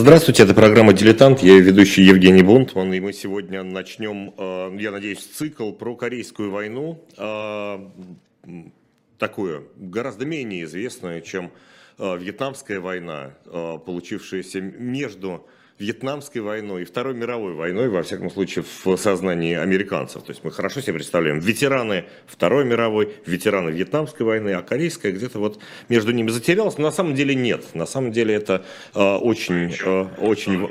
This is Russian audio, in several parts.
Здравствуйте, это программа «Дилетант», я ведущий Евгений Бунтман, и мы сегодня начнем, э, я надеюсь, цикл про Корейскую войну, э, такую, гораздо менее известную, чем э, Вьетнамская война, получившаяся между Вьетнамской войной и Второй мировой войной, во всяком случае, в сознании американцев. То есть мы хорошо себе представляем ветераны Второй мировой, ветераны Вьетнамской войны, а корейская где-то вот между ними затерялась. Но на самом деле нет. На самом деле это э, очень, э, очень,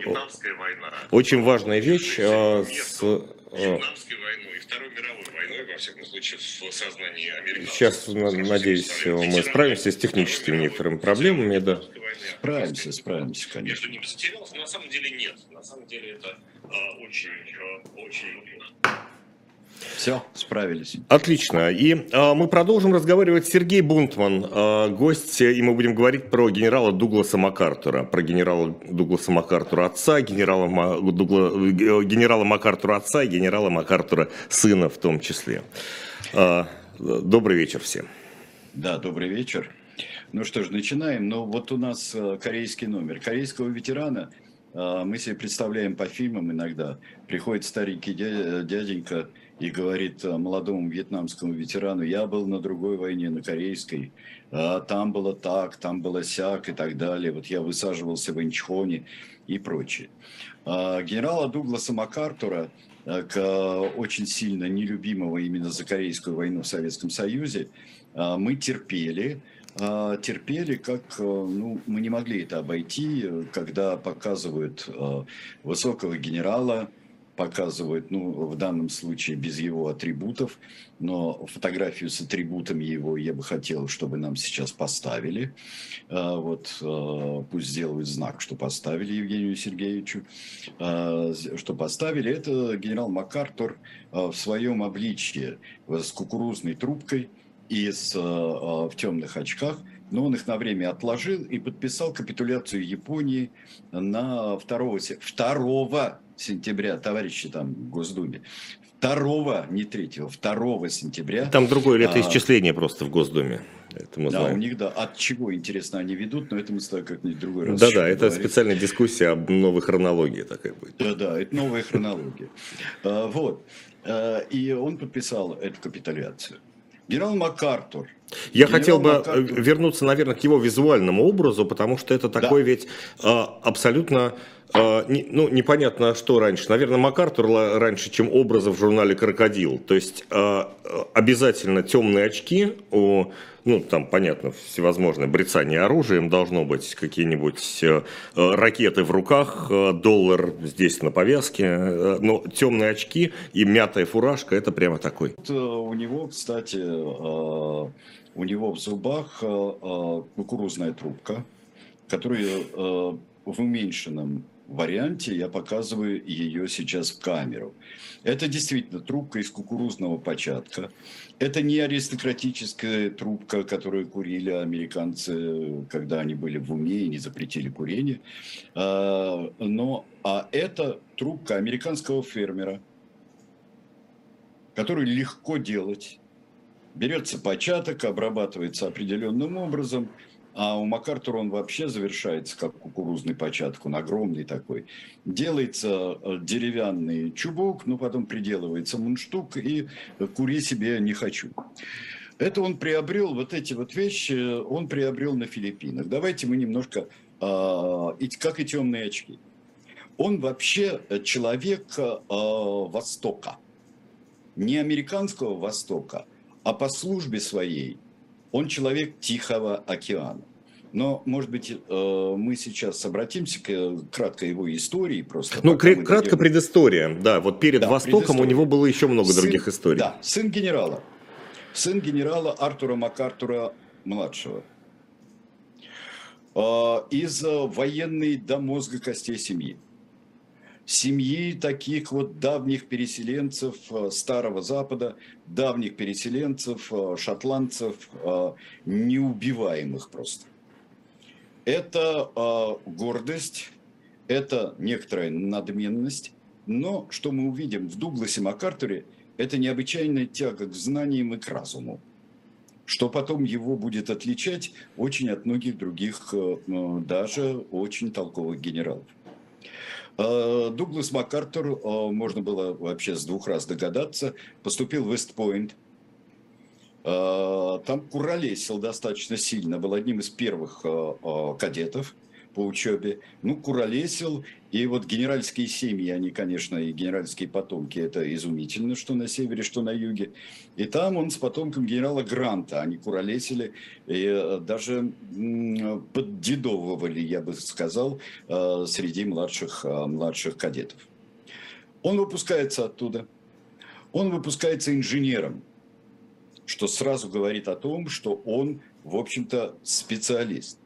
очень важная вещь. Э, с, э, всяком случае, в сознании американцев. Сейчас, надеюсь, мы справимся с техническими некоторыми проблемами, да. Справимся, справимся, конечно. Между ними затерялся, но на самом деле нет. На самом деле это а, очень, а, очень все, справились. Отлично. И а, мы продолжим разговаривать с Сергей Бунтман, а, гость, и мы будем говорить про генерала Дугласа МакАртура, про генерала Дугласа МакАртура отца, генерала, Дугла, генерала МакАртура отца и генерала МакАртура сына в том числе. А, добрый вечер всем. Да, добрый вечер. Ну что ж, начинаем. Ну вот у нас э, корейский номер. Корейского ветерана э, мы себе представляем по фильмам иногда. Приходит старенький дяденька и говорит э, молодому вьетнамскому ветерану, я был на другой войне, на корейской, а там было так, там было сяк и так далее, вот я высаживался в Инчхоне и прочее. А генерала Дугласа МакАртура, к очень сильно нелюбимого именно за Корейскую войну в Советском Союзе, мы терпели, терпели, как э, ну, мы не могли это обойти, когда показывают э, высокого генерала, показывают, ну, в данном случае без его атрибутов, но фотографию с атрибутами его я бы хотел, чтобы нам сейчас поставили. А, вот пусть сделают знак, что поставили Евгению Сергеевичу, а, что поставили. Это генерал МакАртур в своем обличье с кукурузной трубкой – и с, э, в темных очках, но он их на время отложил и подписал капитуляцию Японии на 2, 2 сентября, товарищи там в Госдуме, 2, не 3, 2 сентября. Там другое летоисчисление а, просто в Госдуме. Это мы да, знаем. у них, да, от чего, интересно, они ведут, но это мы с тобой как-нибудь другой раз Да-да, это говорить. специальная дискуссия об новой хронологии такая будет. Да-да, это новая хронология. А, вот. А, и он подписал эту капитуляцию. Генерал МакАртур. Я Генерал хотел бы МакАртур. вернуться, наверное, к его визуальному образу, потому что это такой да. ведь а, абсолютно ну, непонятно, что раньше. Наверное, МакАртур раньше, чем образы в журнале «Крокодил». То есть а, обязательно темные очки ну, там, понятно, всевозможное брецание оружием должно быть, какие-нибудь э, ракеты в руках, э, доллар здесь на повязке, э, но темные очки и мятая фуражка, это прямо такой. У него, кстати, у него в зубах кукурузная трубка, которая в уменьшенном варианте я показываю ее сейчас в камеру. Это действительно трубка из кукурузного початка. Это не аристократическая трубка, которую курили американцы, когда они были в уме и не запретили курение. А, но, а это трубка американского фермера, который легко делать. Берется початок, обрабатывается определенным образом – а у МакАртура он вообще завершается как кукурузный початок, он огромный такой. Делается э, деревянный чубук, но потом приделывается мундштук и кури себе не хочу. Это он приобрел, вот эти вот вещи он приобрел на Филиппинах. Давайте мы немножко, а, как и темные очки. Он вообще человек а, Востока. Не американского Востока, а по службе своей он человек Тихого океана. Но, может быть, э, мы сейчас обратимся к краткой его истории просто. Ну, кратко дойдем... предыстория, да. Вот перед да, Востоком у него было еще много сын, других историй. Да, сын генерала. Сын генерала Артура МакАртура младшего. Э, из военной до мозга костей семьи. Семьи таких вот давних переселенцев э, Старого Запада, давних переселенцев, шотландцев, неубиваемых просто это э, гордость, это некоторая надменность, но что мы увидим в Дугласе Макартуре, это необычайная тяга к знаниям и к разуму, что потом его будет отличать очень от многих других, э, даже очень толковых генералов. Э, Дуглас МакАртур, э, можно было вообще с двух раз догадаться, поступил в Вестпойнт. Э, Там куролесил достаточно сильно, был одним из первых кадетов по учебе. Ну, куролесил, и вот генеральские семьи, они, конечно, и генеральские потомки, это изумительно, что на севере, что на юге. И там он с потомком генерала Гранта, они куролесили, и э, даже поддедовывали, я бы сказал, э, среди младших, э, младших кадетов. Он выпускается оттуда. Он выпускается инженером, что сразу говорит о том, что он, в общем-то, специалист.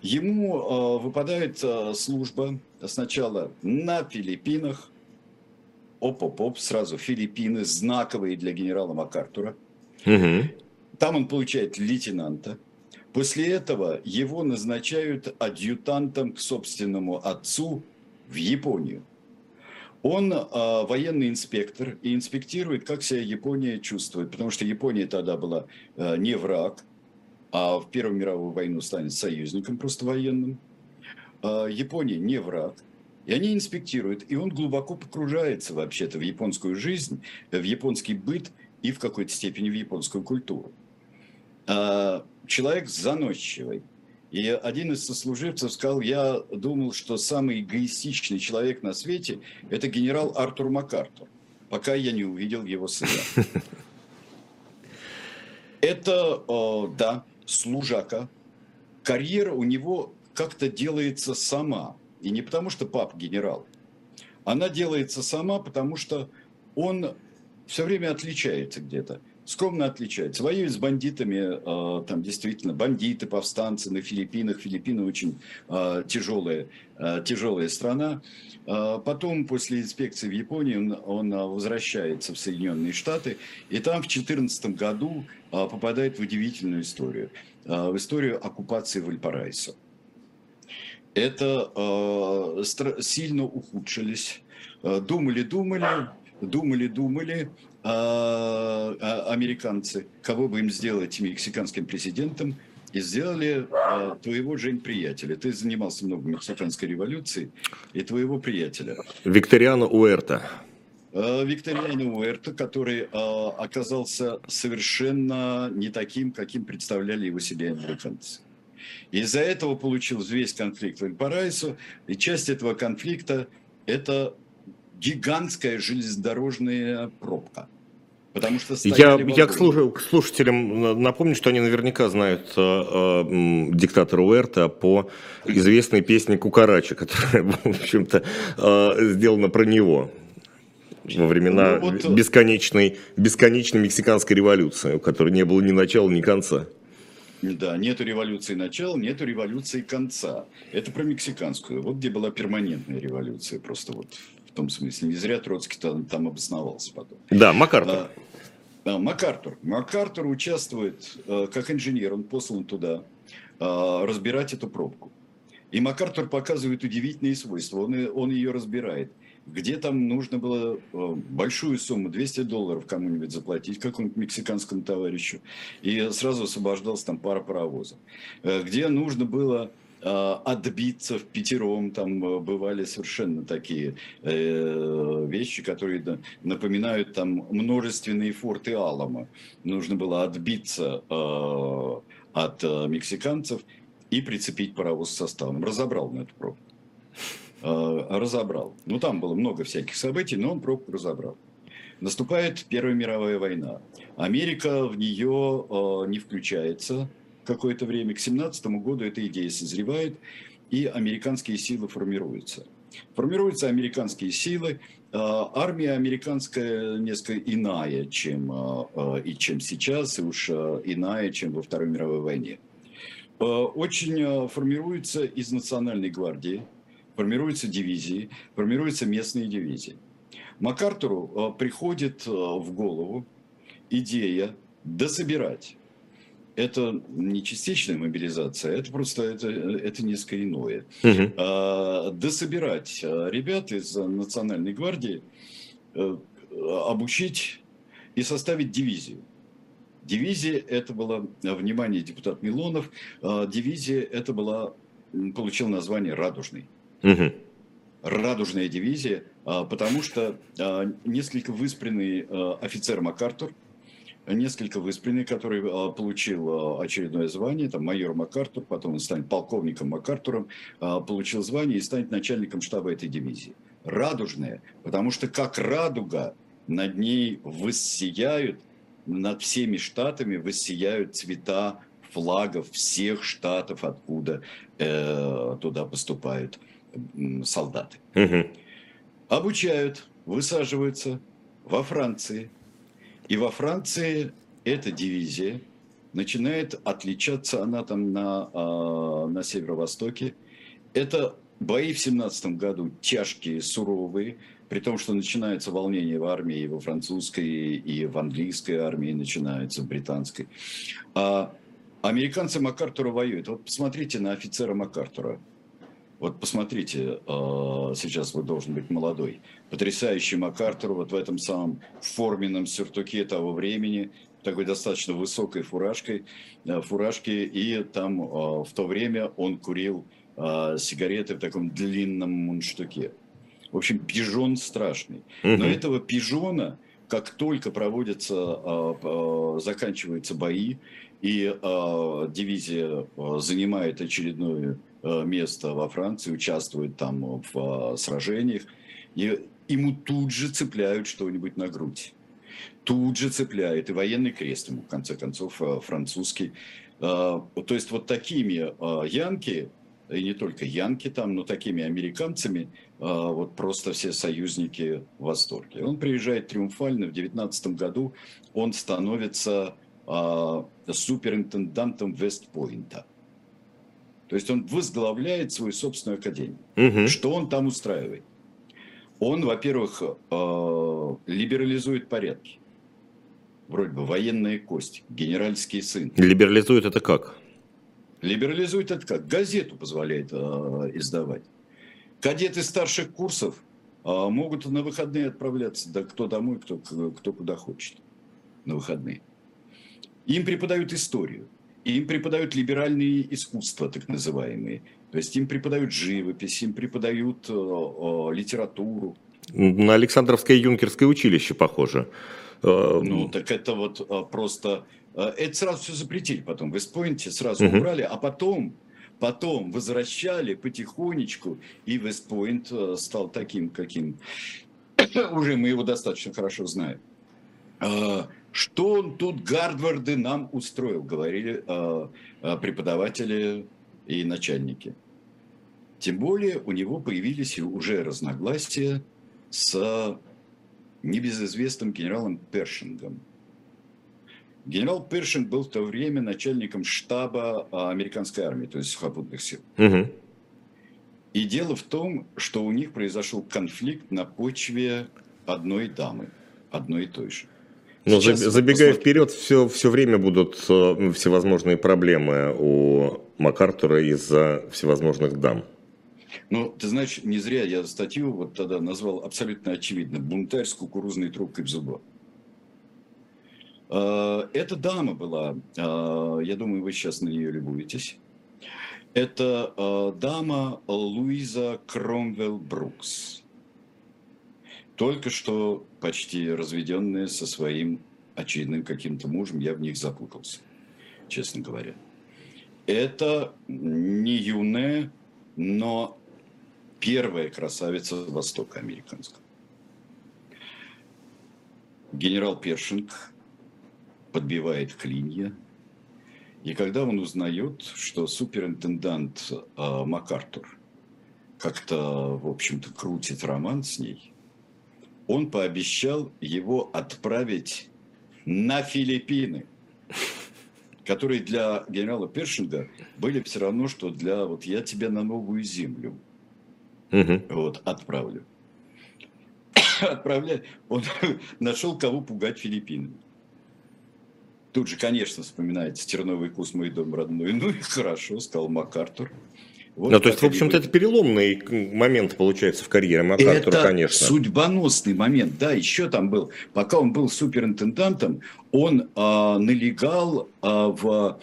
Ему э, выпадает э, служба сначала на Филиппинах. Оп-оп-оп, сразу Филиппины, знаковые для генерала МакАртура. Мгм. Там он получает лейтенанта. После этого его назначают адъютантом к собственному отцу в Японию. Он э, военный инспектор и инспектирует, как себя Япония чувствует, потому что Япония тогда была э, не враг, а в Первую мировую войну станет союзником просто военным. Э, Япония не враг. И они инспектируют, и он глубоко погружается вообще-то в японскую жизнь, в японский быт и в какой-то степени в японскую культуру. А, Человек заносчивый. И один из сослуживцев сказал, я думал, что самый эгоистичный человек на свете – это генерал Артур МакАртур, пока я не увидел его сына. Это, э, да, служака. Карьера у него как-то делается сама. И не потому, что пап генерал. Она делается сама, потому что он все время отличается где-то. Скромно отличается. Воюет с бандитами, э, там действительно бандиты, повстанцы на Филиппинах. Филиппины очень э, тяжелая, э, тяжелая страна. Потом, после инспекции в Японии, он, возвращается в Соединенные Штаты. И там в 2014 году попадает в удивительную историю. В историю оккупации Вальпараисо. Это сильно ухудшились. Э, Думали, думали, а, а, американцы, кого бы им сделать мексиканским президентом, и сделали а, твоего, Жень, приятеля. Ты занимался много мексиканской революцией, и твоего приятеля. Викториано Уэрта. А, Викториано Уэрта, который а, оказался совершенно не таким, каким представляли его себе американцы. Из-за этого получился весь конфликт в Эльпарайсо, и часть этого конфликта – это гигантская железнодорожная пробка. Потому что Я, я к, слуш- к слушателям на- напомню, что они наверняка знают э, э, диктатора Уэрта по известной песне Кукарача, которая, в общем-то, э, сделана про него во времена Ну, вот, э, бесконечной, бесконечной мексиканской революции, у которой не было ни начала, ни конца. Да, нету революции начала, нету революции конца. Это про мексиканскую. Вот где была перманентная революция, просто вот том смысле. Не зря Троцкий там, там обосновался потом. Да, Макартур. А, а, МакАртур. МакАртур участвует э, как инженер, он послан туда э, разбирать эту пробку. И МакАртур показывает удивительные свойства, он, он ее разбирает. Где там нужно было э, большую сумму, 200 долларов кому-нибудь заплатить, какому-нибудь мексиканскому товарищу, и сразу освобождался там пара паровозов. Где нужно было отбиться в пятером, там э, бывали совершенно такие э, вещи, которые напоминают там множественные форты Алама. Нужно было отбиться э, от э, мексиканцев и прицепить паровоз с составом. Разобрал на эту пробку. Э, разобрал. Ну, там было много всяких событий, но он пробку разобрал. Наступает Первая мировая война. Америка в нее не включается какое-то время. К 17 году эта идея созревает, и американские силы формируются. Формируются американские силы. Э, Армия американская несколько иная, чем, э, э, и чем сейчас, и уж иная, чем во Второй мировой войне. Очень формируется из национальной гвардии, формируются дивизии, формируются местные дивизии. МакАртуру приходит в голову идея дособирать. Это не частичная мобилизация, это просто это, это несколько иное. Мгм. А, Дособирать а, ребят из Национальной гвардии, э, обучить и составить дивизию. Дивизия это была, а, внимание, депутат Милонов, а, дивизия это была, получил название «Радужный». Мгм. радужная дивизия, а, потому что несколько выспренный а, офицер МакАртур, несколько выспренный, который получил очередное звание, там майор МакАртур, потом он станет полковником МакАртуром, получил звание и станет начальником штаба этой дивизии. Радужная, потому что как радуга над ней воссияют, над всеми штатами воссияют цвета флагов всех штатов, откуда э, туда поступают солдаты. Угу. Обучают, высаживаются во Франции. И во Франции эта дивизия начинает отличаться, она там на, э, на северо-востоке. Это бои в 17 году тяжкие, суровые, при том, что начинается волнение в армии, и во французской, и в английской армии начинается, в британской. А американцы МакАртура воюют. Вот посмотрите на офицера МакАртура. Вот посмотрите, а, сейчас вы должен быть молодой. Потрясающий МакАртур вот в этом самом форменном сюртуке того времени, такой достаточно высокой фуражкой, э, фуражке, и там а, в то время он курил а, сигареты в таком длинном мундштуке. В общем, пижон страшный. Но этого пижона, как только проводятся, заканчиваются бои, и дивизия занимает очередную место во Франции, участвует там в э, сражениях, и ему тут же цепляют что-нибудь на грудь. Тут же цепляют и военный крест ему, в конце концов, э, французский. То есть вот такими янки, и не только янки там, но такими американцами, вот просто все союзники в восторге. Он приезжает триумфально, в 19 году он становится суперинтендантом Вестпойнта. То есть он возглавляет свою собственную академию. Угу. Что он там устраивает? Он, во-первых, э, либерализует порядки. Вроде бы военная кость, генеральский сын. Либерализует это как? Либерализует это как? Газету позволяет э, издавать. Кадеты старших курсов э, могут на выходные отправляться, да кто домой, кто, кто куда хочет на выходные. Им преподают историю им преподают либеральные искусства, так называемые. То есть им преподают живопись, им преподают э, э, литературу. На Александровское юнкерское училище похоже. Э, ну, так это вот э, просто... Это сразу все запретили потом. В Вестпойнте сразу угу. убрали, а потом, потом возвращали потихонечку, и Вестпойнт стал таким, каким... Уже мы его достаточно хорошо знаем. Что он тут Гарварды нам устроил, говорили э, э, преподаватели и начальники. Тем более у него появились уже разногласия с небезызвестным генералом Першингом. Генерал Першинг был в то время начальником штаба э, американской армии, то есть сухопутных сил. Угу. И дело в том, что у них произошел конфликт на почве одной дамы, одной и той же. Но Сейчас забегая посмотрим. вперед, все, все время будут э, всевозможные проблемы у МакАртура из-за всевозможных дам. Ну, ты знаешь, не зря я статью вот тогда назвал абсолютно очевидно «Бунтарь с кукурузной трубкой в зубах». Э, эта дама была, э, я думаю, вы сейчас на нее любуетесь. Это дама Луиза Кромвелл Брукс только что почти разведенные со своим очередным каким-то мужем, я в них запутался, честно говоря. Это не юная, но первая красавица Востока американского. Генерал Першинг подбивает клинья, и когда он узнает, что суперинтендант э, МакАртур как-то, в общем-то, крутит роман с ней – он пообещал его отправить на Филиппины, которые для генерала Першинга были все равно, что для вот я тебя на новую землю угу. вот отправлю. Отправляет. Он нашел, кого пугать Филиппинами. Тут же, конечно, вспоминается «Терновый кус, мой дом родной». Ну и хорошо, сказал МакАртур. Вот ну, то есть, в общем-то, это переломный момент, получается, в карьере МакАртура, это конечно. судьбоносный момент. Да, еще там был, пока он был суперинтендантом, он а, налегал а, в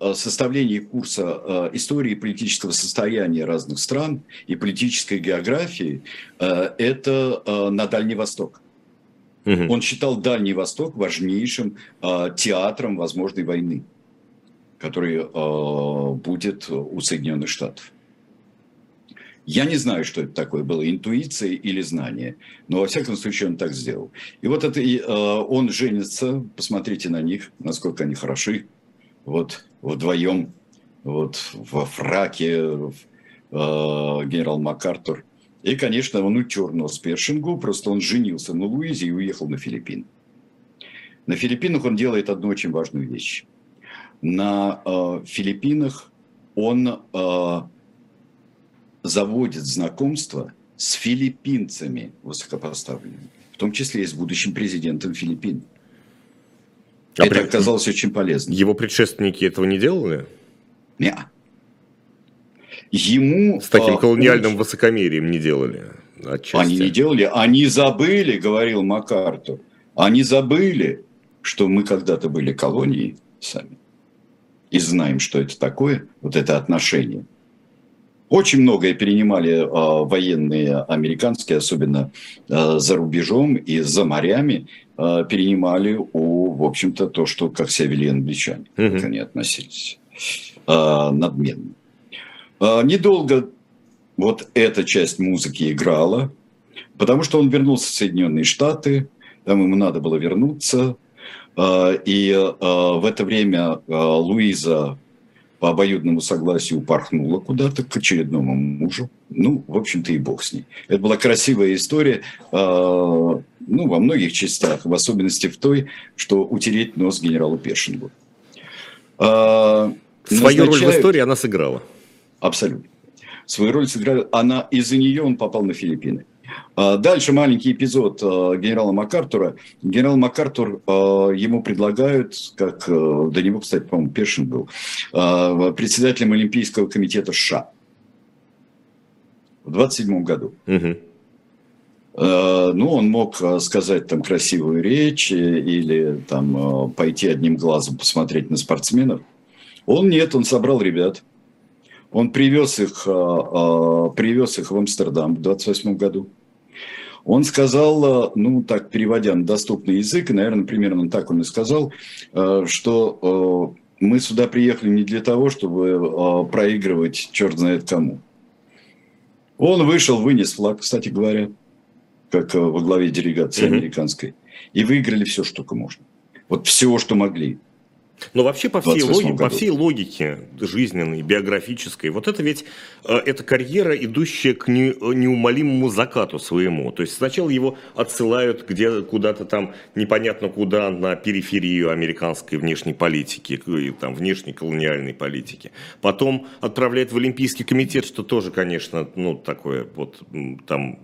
э, составлении курса э, истории политического состояния разных стран и политической географии, это на Дальний Восток. Угу. Он считал Дальний Восток важнейшим театром возможной войны, который будет у Соединенных Штатов. Я не знаю, что это такое было, интуиция или знание, но во всяком случае он так сделал. И вот это э, он женится, посмотрите на них, насколько они хороши, вот вдвоем, вот во фраке э, генерал МакАртур. И, конечно, он утер нос Першингу, просто он женился на Луизе и уехал на Филиппины. На Филиппинах он делает одну очень важную вещь. На э, Филиппинах он э, заводит знакомство с филиппинцами высокопоставленными, в том числе и с будущим президентом Филиппин. А Это при... оказалось очень полезно. Его предшественники этого не делали? Нет. Ему... С таким а, колониальным очень... высокомерием не делали? Отчасти. Они не делали, они забыли, говорил Макартур, они забыли, что мы когда-то были колонией сами. И знаем, что это такое, вот это отношение. Очень многое перенимали э, военные американские, особенно э, за рубежом и за морями, э, перенимали у, в общем-то, то, что как себя вели англичане, угу. как они относились надменно. Недолго вот эта часть музыки играла, потому что он вернулся в Соединенные Штаты, там ему надо было вернуться, и в это время Луиза по обоюдному согласию упорхнула куда-то к очередному мужу. Ну, в общем-то, и бог с ней. Это была красивая история, э, ну, во многих частях, в особенности в той, что утереть нос генералу Першингу. Э, Свою роль в истории она сыграла. Абсолютно. Свою роль сыграла. Она, из-за нее он попал на Филиппины. А, дальше маленький эпизод а, генерала МакАртура. Генерал МакАртур, а, ему предлагают, как до него, кстати, по-моему, Першин был, председателем Олимпийского комитета США в 27 году. Угу. Ну, он мог сказать там красивую речь или там пойти одним глазом посмотреть на спортсменов. Он нет, он собрал ребят. Он привез их, привез их в Амстердам в 28 году. Он сказал, э, ну так переводя на доступный язык, наверное, примерно так он и сказал, э, что э, мы сюда приехали не для того, чтобы проигрывать черт знает кому. Он вышел, вынес флаг, кстати говоря, как во главе делегации американской, и выиграли все, что только можно. Вот все, что могли. Но вообще по всей, логике, по всей логике жизненной, биографической, вот это ведь э, это карьера, идущая к не, неумолимому закату своему. То есть сначала его отсылают где куда-то там непонятно куда на периферию американской внешней политики, там внешней колониальной политики. Потом отправляют в Олимпийский комитет, что тоже, конечно, ну такое вот там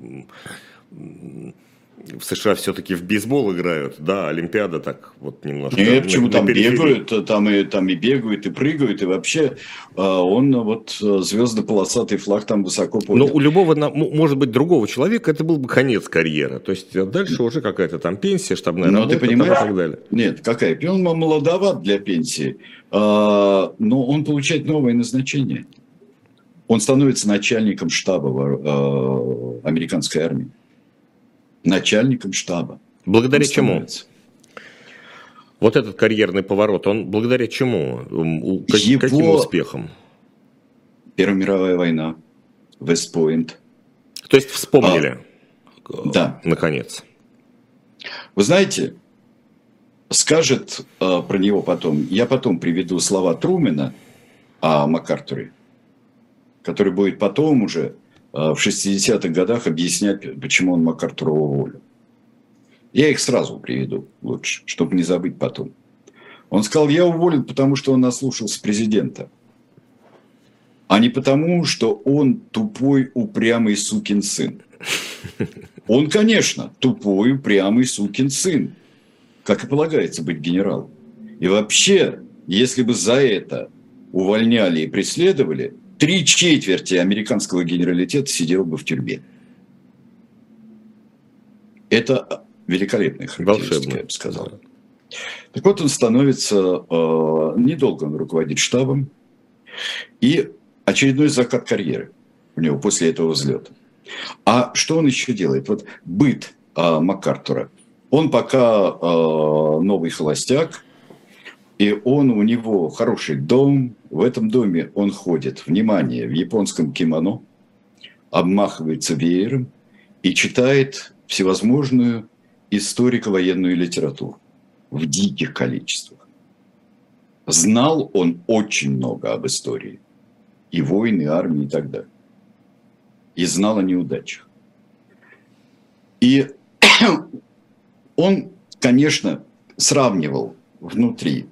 в США все-таки в бейсбол играют, да, Олимпиада так вот немножко. Нет, почему там бегают, там и, там и бегают, и прыгают, и вообще а, он вот звездно-полосатый флаг там высоко поднял. Но у любого, может быть, другого человека это был бы конец карьеры, то есть дальше уже какая-то там пенсия, штабная но работа ты понимаешь, и так далее. Нет, какая? Он молодоват для пенсии, но он получает новое назначение. Он становится начальником штаба американской армии начальником штаба. Благодаря чему? Вот этот карьерный поворот, он благодаря чему? Как, Его... Каким успехом? Первая мировая война, Вестпойнт. То есть вспомнили? А, да. Наконец. Вы знаете, скажет э, про него потом, я потом приведу слова Трумена о МакАртуре, который будет потом уже в 60-х годах объяснять, почему он МакАртура уволил. Я их сразу приведу лучше, чтобы не забыть потом. Он сказал, я уволен, потому что он наслушался президента. А не потому, что он тупой, упрямый сукин сын. Он, конечно, тупой, упрямый сукин сын. Как и полагается быть генералом. И вообще, если бы за это увольняли и преследовали, три четверти американского генералитета сидело бы в тюрьме. Это великолепная характеристика, я бы сказал. Так вот, он становится, э, недолго он руководит штабом, и очередной закат карьеры у него после этого взлета. А что он еще делает? Вот быт э, МакАртура. Он пока э, новый холостяк, и он у него хороший дом. В этом доме он ходит, внимание, в японском кимоно, обмахивается веером и читает всевозможную историко-военную литературу в диких количествах. Знал он очень много об истории. И войны, и армии, и так далее. И знал о неудачах. И он, конечно, сравнивал внутри,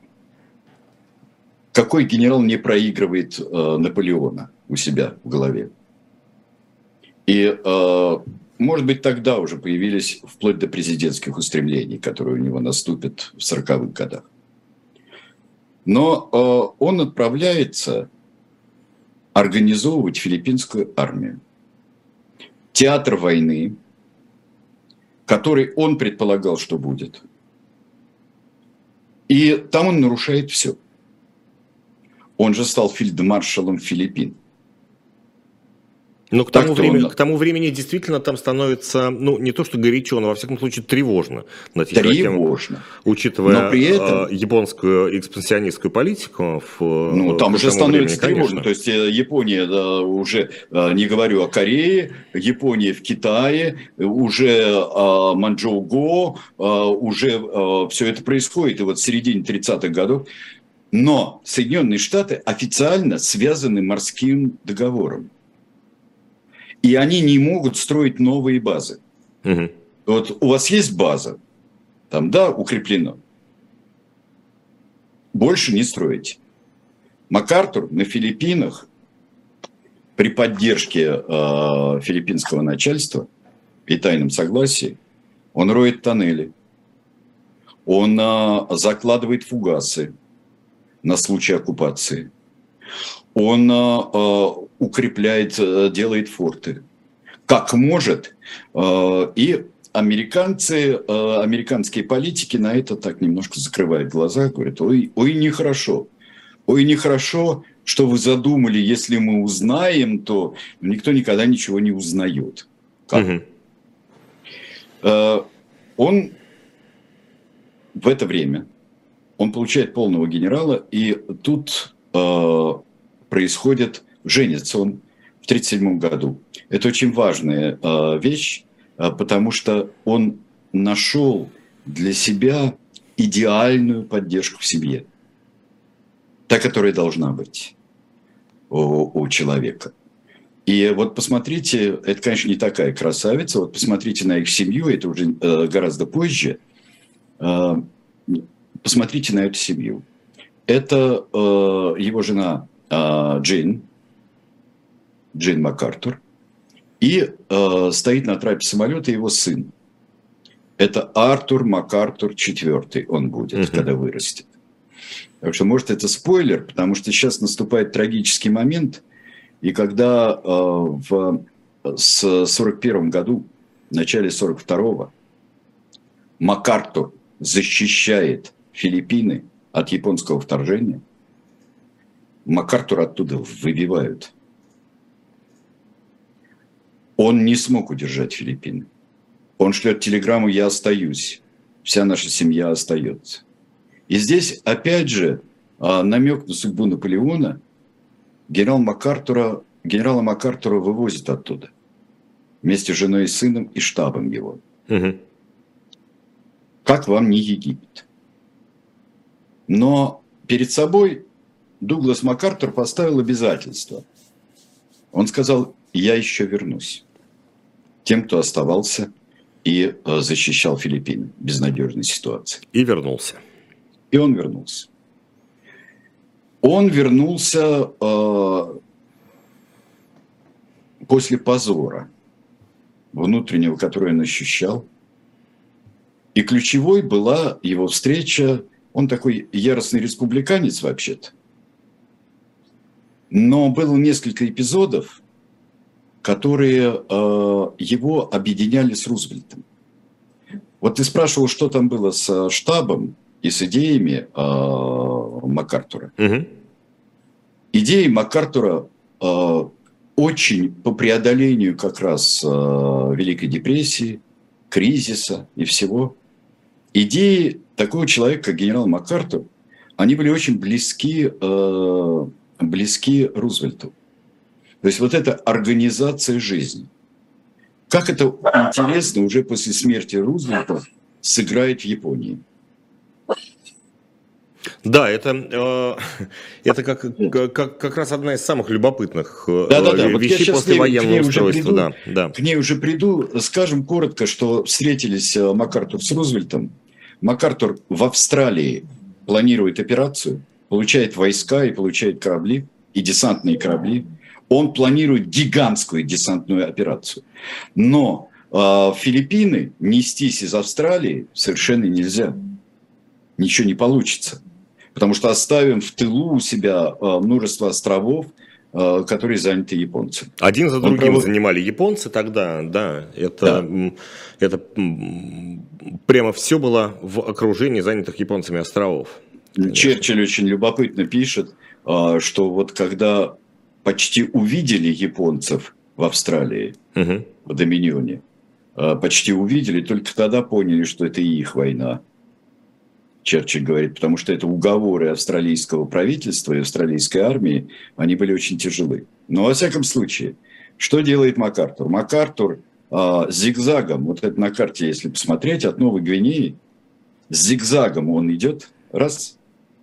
какой генерал не проигрывает э, Наполеона у себя в голове. И, э, может быть, тогда уже появились вплоть до президентских устремлений, которые у него наступят в 40-х годах. Но э, он отправляется организовывать филиппинскую армию. Театр войны, который он предполагал, что будет. И там он нарушает все. Он же стал фельдмаршалом Филиппин. Ну, к тому, времени, он... к тому времени действительно там становится, ну, не то что горячо, но во всяком случае тревожно. Тревожно. Тем, учитывая но при этом... Э, японскую экспансионистскую политику. В, ну, там уже становится времени, тревожно. То есть э, Япония, да, уже, э, не говорю о Корее, Япония в Китае, уже Манчжоу-Го, уже все это происходит. И вот в середине 30-х годов но Соединенные Штаты официально связаны морским договором и они не могут строить новые базы. Угу. Вот у вас есть база, там, да, укреплено. Больше не строите. МакАртур на Филиппинах при поддержке э, филиппинского начальства и тайном согласии он роет тоннели, он э, закладывает фугасы на случай оккупации, он э, укрепляет, э, делает форты, как может. Э, и американцы, э, американские политики на это так немножко закрывают глаза, говорят, ой, ой, нехорошо, ой, нехорошо, что вы задумали, если мы узнаем, то никто никогда ничего не узнает. Как? Угу. Он в это время, он получает полного генерала, и тут происходит женится он в 1937 году. Это очень важная э, вещь, э, потому что он нашел для себя идеальную поддержку в семье. Та, которая должна быть у, у человека. И вот посмотрите, это, конечно, не такая красавица, вот посмотрите на их семью, это уже э, гораздо позже. Э, посмотрите на эту семью. Это э, его жена э, Джин, Джейн МакАртур, и э, стоит на трапе самолета его сын. Это Артур МакАртур IV, он будет, uh-huh. когда вырастет. Так что, может, это спойлер, потому что сейчас наступает трагический момент, и когда э, в с 41 году, в начале 42-го, МакАртур защищает Филиппины от японского вторжения, МакАртур оттуда выбивают – он не смог удержать Филиппины. Он шлет телеграмму «Я остаюсь». Вся наша семья остается. И здесь, опять же, а, намек на судьбу Наполеона. Генерал Макартура, генерала Макартура вывозят оттуда. Вместе с женой и сыном и штабом его. Угу. Как вам не Египет? Но перед собой Дуглас МакАртур поставил обязательство. Он сказал, я еще вернусь тем, кто оставался и э, защищал Филиппины в безнадежной ситуации. И вернулся. И он вернулся. Он вернулся э, после позора внутреннего, который он ощущал. И ключевой была его встреча. Он такой яростный республиканец вообще-то. Но было несколько эпизодов, которые э, его объединяли с Рузвельтом. Вот ты спрашивал, что там было с штабом. и с идеями э, МакАртура. Угу. Идеи МакАртура э, очень по преодолению как раз э, Великой депрессии, кризиса и всего. Идеи такого человека, как генерал МакАртур, они были очень близки, э, близки Рузвельту. То есть вот эта организация жизни. Как это интересно уже после смерти Рузвельта сыграет в Японии. Да, это, э, это как, как, как раз одна из самых любопытных да, да, да. Вот вещей послевоенного устройства. Да, да. К ней уже приду. Скажем коротко, что встретились э, МакАртур с Рузвельтом. МакАртур в Австралии планирует операцию, получает войска и получает корабли, и десантные корабли. Он планирует гигантскую десантную операцию. Но э, Филиппины нестись из Австралии совершенно нельзя. Ничего не получится. Потому что оставим в тылу у себя э, множество островов, э, которые заняты японцами. Один за другим провод... занимали японцы тогда, да. Это, да. это прямо все было в окружении занятых японцами островов. Конечно. Черчилль очень любопытно пишет, э, что вот когда почти увидели японцев в Австралии, угу. в Доминионе, почти увидели, только тогда поняли, что это их война. Черчилль говорит, потому что это уговоры австралийского правительства и австралийской армии, они были очень тяжелы. Но во всяком случае, что делает МакАртур? МакАртур э, зигзагом, вот это на карте, если посмотреть, от Новой Гвинеи, зигзагом он идет, раз,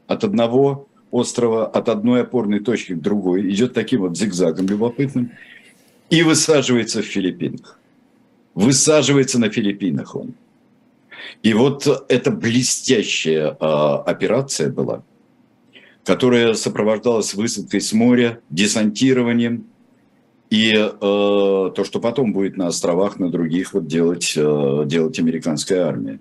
от одного острова, от одной опорной точки к другой, идет таким вот зигзагом любопытным, и высаживается в Филиппинах. Высаживается на Филиппинах он. И вот эта блестящая э, операция была, которая сопровождалась высадкой с моря, десантированием, и э, то, что потом будет на островах, на других вот делать, э, делать американская армия.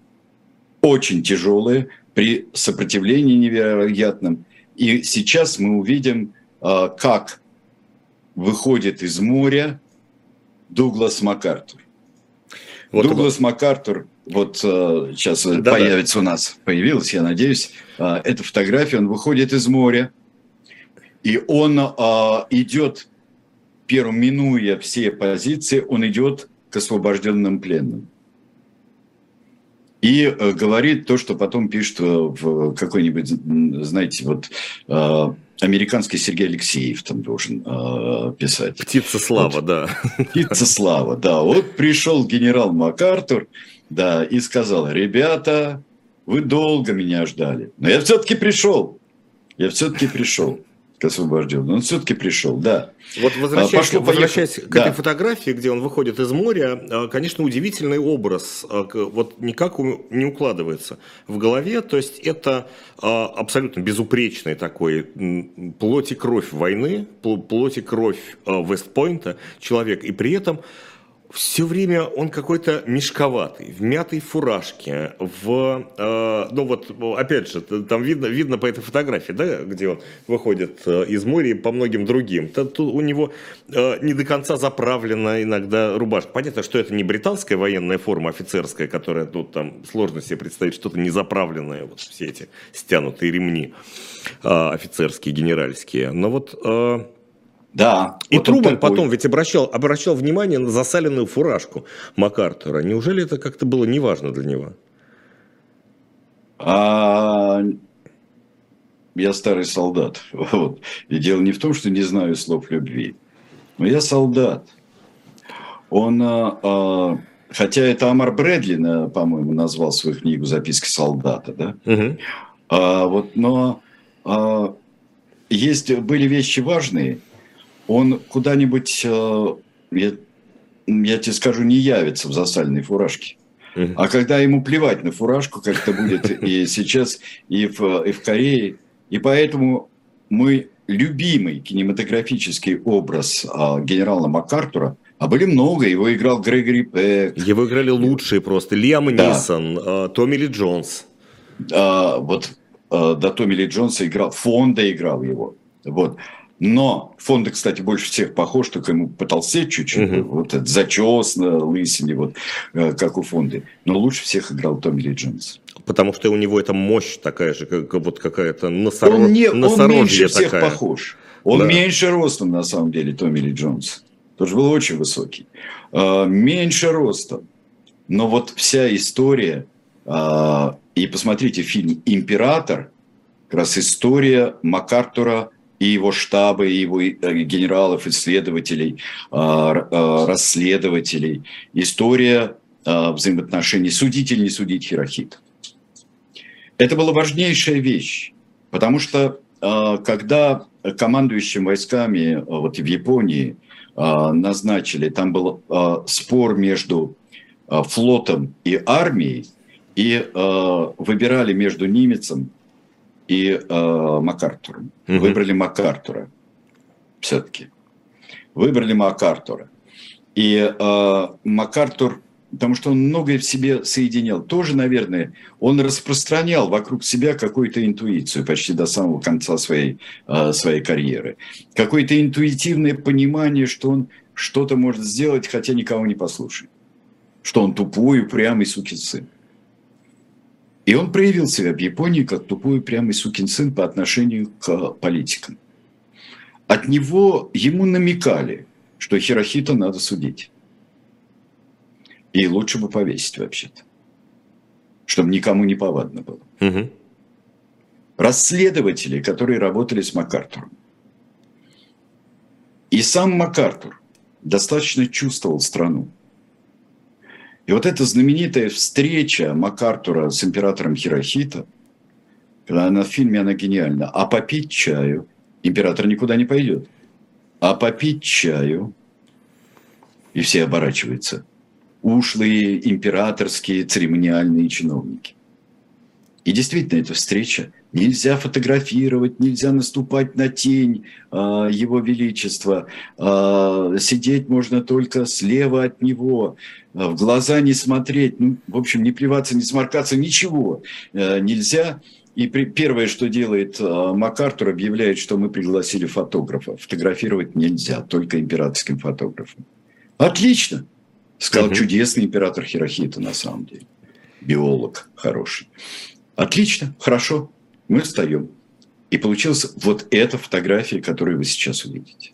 Очень тяжелые, при сопротивлении невероятном. И сейчас мы увидим, э, как выходит из моря Дуглас МакАртур. Вот Дуглас. МакАртур вот э, сейчас да, появится да. у нас, появилась, я надеюсь, э, эта фотография, он выходит из моря, и он э, идет, первым минуя все позиции, он идет к освобожденным пленным. И э, говорит то, что потом пишет в какой-нибудь, знаете, вот э, американский Сергей Алексеев там должен э, писать. Птица слава, вот, да. Птица слава, да. Вот пришел генерал МакАртур, да, и сказал, ребята, вы долго меня ждали, но я все-таки пришел, я все-таки пришел к освобожденному. Он все-таки пришел, да. Вот возвращаясь, Пошло, возвращаясь к да. этой фотографии, где он выходит из моря, а, конечно, удивительный образ, а, вот никак не укладывается в голове, то есть это а, абсолютно безупречный такой плоть и кровь войны, плоть и кровь Вестпойнта человек, и при этом все время он какой-то мешковатый, в мятой фуражке, в, э, ну вот, опять же, там видно, видно по этой фотографии, да, где он выходит э, из моря и по многим другим. Тут у него э, не до конца заправлена иногда рубашка. Понятно, что это не британская военная форма офицерская, которая тут там сложно себе представить что-то незаправленное, вот все эти стянутые ремни э, офицерские, генеральские. Но вот... Э, да. И вот Труман потом ведь обращал, обращал внимание на засаленную фуражку МакАртура. Неужели это как-то было неважно для него? А... Я старый солдат. Вот. И дело не в том, что не знаю слов любви. Но я солдат. Он, а, а хотя это Амар Брэдли, по-моему, назвал свою книгу «Записки солдата», да? Угу. А, вот, но а, есть, были вещи важные – он куда-нибудь, э, я, я тебе скажу, не явится в засальной фуражке. А когда ему плевать на фуражку, как это будет и сейчас, и в, и в Корее. И поэтому мой любимый кинематографический образ а, генерала МакАртура, а были много, его играл Грегори Пек. Его играли лучшие просто. Лиам да. Нисон, а, Томми Ли Джонс. А, вот а, до Томми Ли Джонса играл, Фонда играл его. Вот. Но фонды, кстати, больше всех похож, только ему потолстеть чуть-чуть. Мгм. Вот этот зачес на лысине, вот э, как у фонды. Но лучше всех играл Томми Ли Джонс. Потому что у него эта мощь такая же, как вот какая-то носоро... Он, не, он меньше всех такая. похож. Он Да. меньше ростом, на самом деле, Томми Ли Джонс. Тоже был очень высокий. А, меньше ростом. Но вот вся история, а, и посмотрите фильм «Император», как раз история МакАртура и его штаба, и его э, генералов, исследователей, а, а, расследователей. История а, взаимоотношений судить или не судить Хирохита. Это была важнейшая вещь, потому что когда командующим войсками вот в Японии назначили, там был спор между флотом и армией, и выбирали между Нимецем и а, МакАртуром. Мгм. Выбрали МакАртура все-таки. Выбрали МакАртура. И э, МакАртур, потому что он многое в себе соединял, тоже, наверное, он распространял вокруг себя какую-то интуицию почти до самого конца своей, э, своей карьеры. Какое-то интуитивное понимание, что он что-то может сделать, хотя никого не послушает. Что он тупой, упрямый сукин сын. И он проявил себя в Японии как тупой, упрямый сукин сын по отношению к политикам. От него ему намекали, что Хирохита надо судить. И лучше бы повесить вообще-то. Чтобы никому не повадно было. Мгм. Расследователи, которые работали с МакАртуром. И сам МакАртур достаточно чувствовал страну. И вот эта знаменитая встреча МакАртура с императором Хирохита, когда она в фильме, она гениальна. А попить чаю император никуда не пойдет. А попить чаю, и все оборачиваются, ушлые императорские церемониальные чиновники. И действительно, эта встреча нельзя фотографировать, нельзя наступать на тень а, Его Величества. А, сидеть можно только слева от него, а, в глаза не смотреть, ну, в общем, не плеваться, не сморкаться, ничего а, нельзя. И при, первое, что делает а, МакАртур, объявляет, что мы пригласили фотографа. Фотографировать нельзя, только императорским фотографом. Отлично, сказал Мгм. чудесный император Хирохита на самом деле. Биолог хороший. Отлично, хорошо, мы встаем. И получилась вот эта фотография, которую вы сейчас увидите.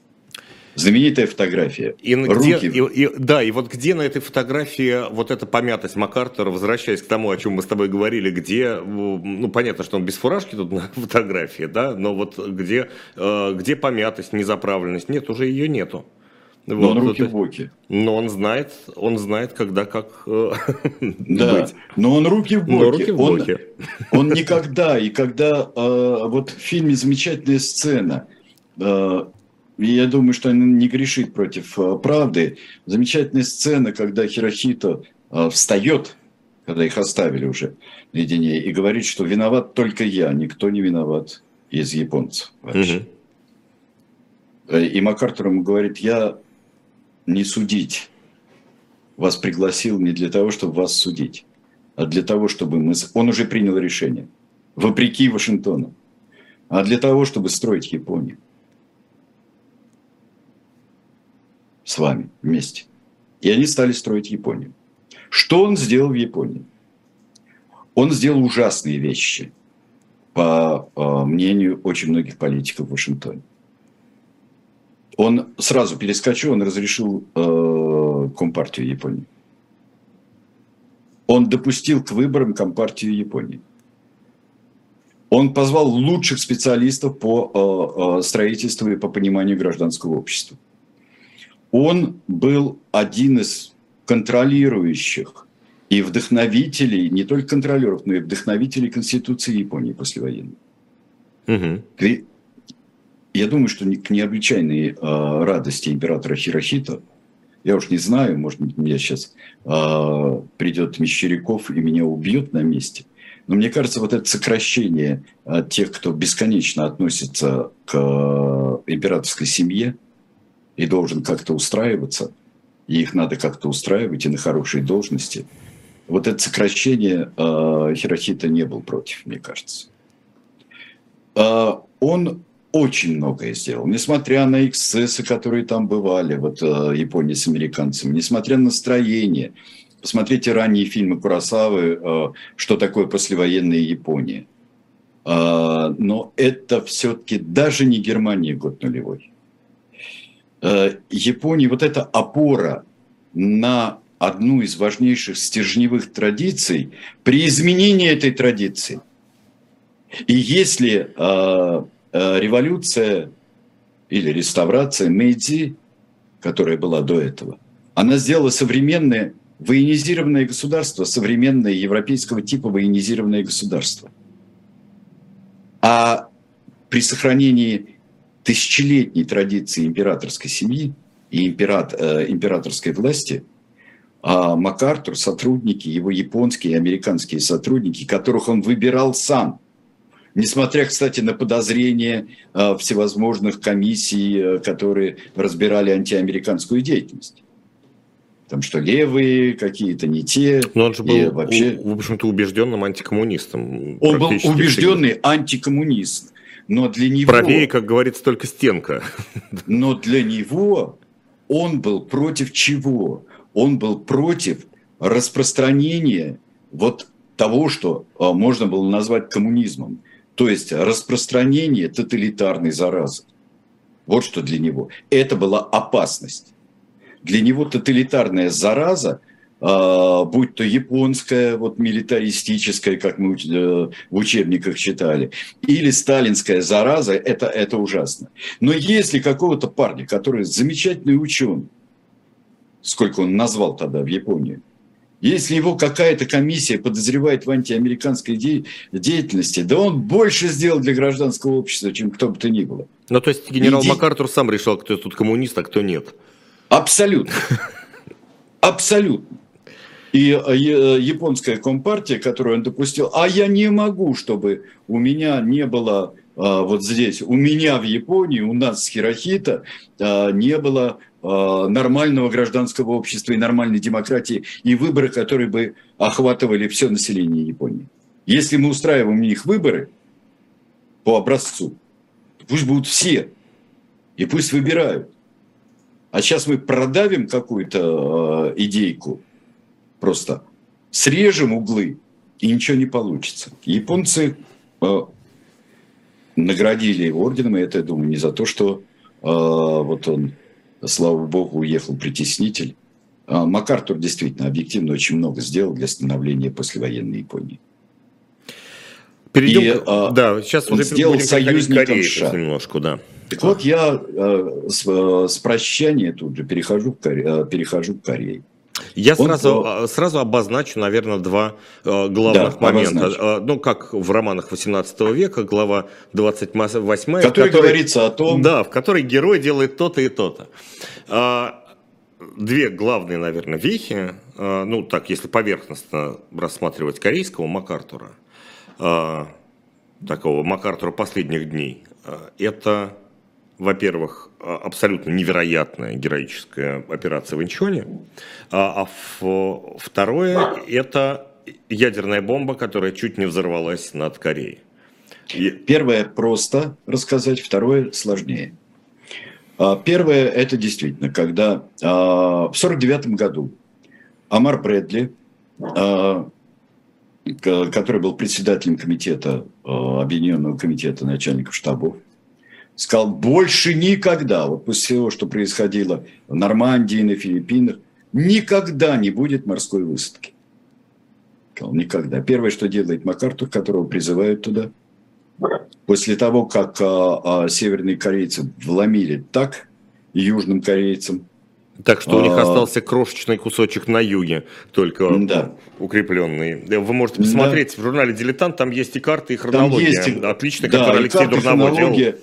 Знаменитая фотография. И, Руки. где, и- и- да, и вот где на этой фотографии вот эта помятость МакАртура, возвращаясь к тому, о чем мы с тобой говорили, где, ну, понятно, что он без фуражки тут на фотографии, да, но вот где, э, где помятость, незаправленность, нет, уже ее нету. Но Вот, он руки в боки. но он знает, он знает, когда как э, Да, быть. но он руки в боки. Но руки в Он- боки. Он никогда, и когда э, вот в фильме замечательная сцена, э, и я думаю, что она не грешит против э, правды, замечательная сцена, когда Хирохито э, встает, когда их оставили уже наедине, и говорит, что виноват только я, никто не виноват из японцев вообще. Э, И МакАртур ему говорит, я не судить. Вас пригласил не для того, чтобы вас судить, а для того, чтобы мы... Он уже принял решение, вопреки Вашингтону, а для того, чтобы строить Японию. С вами вместе. И они стали строить Японию. Что он сделал в Японии? Он сделал ужасные вещи, по э, мнению очень многих политиков в Вашингтоне. Он сразу перескочил, он разрешил э, Компартию Японии. Он допустил к выборам Компартию Японии. Он позвал лучших специалистов по э, э, строительству и по пониманию гражданского общества. Он был один из контролирующих и вдохновителей, не только контролеров, но и вдохновителей Конституции Японии послевоенной. Мгм. Я думаю, что к необычайной э, радости императора Хирохита, я уж не знаю, может быть, мне сейчас э, придет Мещеряков и меня убьет на месте, но мне кажется, вот это сокращение тех, кто бесконечно относится к э, императорской семье и должен как-то устраиваться, и их надо как-то устраивать и на хорошие должности, вот это сокращение э, Хирохита не был против, мне кажется. А, он очень многое сделал. Несмотря на эксцессы, которые там бывали, вот э, Япония с американцами, несмотря на настроение. Посмотрите ранние фильмы Курасавы э, «Что такое послевоенная Япония». Э, но это все-таки даже не Германия год нулевой. Япония, вот эта опора на одну из важнейших стержневых традиций при изменении этой традиции. И если революция или реставрация Мэйдзи, которая была до этого, она сделала современное военизированное государство, современное европейского типа военизированное государство. А при сохранении тысячелетней традиции императорской семьи и императ, э, императорской власти – а МакАртур, сотрудники, его японские и американские сотрудники, которых он выбирал сам, несмотря, кстати, на подозрения э, всевозможных комиссий, э, которые разбирали антиамериканскую деятельность. Там что левые какие-то, не те. Но он же был, вообще... в общем-то, убежденным антикоммунистом. Он был убежденный всегда. антикоммунист. Но для него... Правее, как говорится, только стенка. Но для него он был против чего? он был против распространения вот того, что а, можно было назвать коммунизмом, то есть распространение тоталитарной заразы. Вот что для него. Это была опасность. Для него тоталитарная зараза, а, будь то японская, вот милитаристическая, как мы э, в учебниках читали, или сталинская зараза, это, это ужасно. Но если какого-то парня, который замечательный ученый, сколько он назвал тогда в Японии. Если его какая-то комиссия подозревает в антиамериканской де- деятельности, да он больше сделал для гражданского общества, чем кто бы то ни было. Ну, то есть генерал Иди... МакАртур сам решал, кто тут коммунист, а кто нет. Абсолютно. Абсолютно. И э, японская компартия, которую он допустил, а я не могу, чтобы у меня не было вот здесь, у меня в Японии, у нас с Хирохита а, не было а, нормального гражданского общества и нормальной демократии и выборы, которые бы охватывали все население Японии. Если мы устраиваем у них выборы по образцу, пусть будут все, и пусть выбирают. А сейчас мы продавим какую-то идейку, просто срежем углы, и ничего не получится. Японцы наградили орденом, и это, я думаю, не за то, что э, вот он, слава богу, уехал притеснитель. А МакАртур действительно объективно очень много сделал для становления послевоенной Японии. Перейдем, и, а, да, сейчас он уже сделал союзником США. немножко, да. Так вот, я э, с, э, с прощания тут же перехожу к, Коре, перехожу к Корее. Я он сразу, по... сразу обозначу, наверное, два э, главных да, момента. Обозначу. Э, ну, как в романах 18 века, глава 28. В которой говорится о том... Да, в которой герой делает то-то и то-то. Э, две главные, наверное, вехи, э, ну, так, если поверхностно рассматривать корейского МакАртура, э, такого МакАртура последних дней, это во-первых, а, абсолютно невероятная героическая операция в Инчоне, а, а второе – это ядерная бомба, которая чуть не взорвалась над Кореей. Первое просто рассказать, второе сложнее. А, первое – это действительно, когда в 1949 году Амар Брэдли, который был председателем комитета, Объединенного комитета начальников штабов, сказал, больше никогда, вот после всего, что происходило в Нормандии, на Филиппинах, никогда не будет морской высадки. Сказал, никогда. Первое, что делает МакАртур, которого призывают туда, после того, как а, а, северные корейцы вломили так южным корейцам, так что у них а, остался крошечный кусочек на юге, только да. укрепленный. Вы можете посмотреть да. в журнале «Дилетант», там есть и карты, и хронология. Там есть, Отлично, да, который Алексей Дурново делал.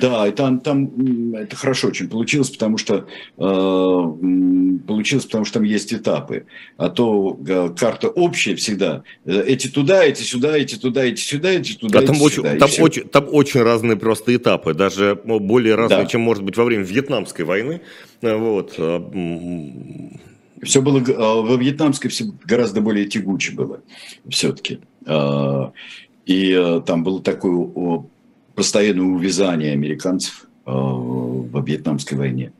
Да, и там, там это хорошо очень получилось, потому что э, получилось, потому что там есть этапы. А то э, карта общая всегда. Эти туда, эти сюда, эти туда, эти сюда, эти туда. Да, эти там, очень, там, очень, там очень разные просто этапы, даже более разные, да. чем может быть во время Вьетнамской войны. Вот. А, все было э, во Вьетнамской все гораздо более тягуче было все-таки. А, и э, там было такое постоянное увязание американцев э, во Вьетнамской войне.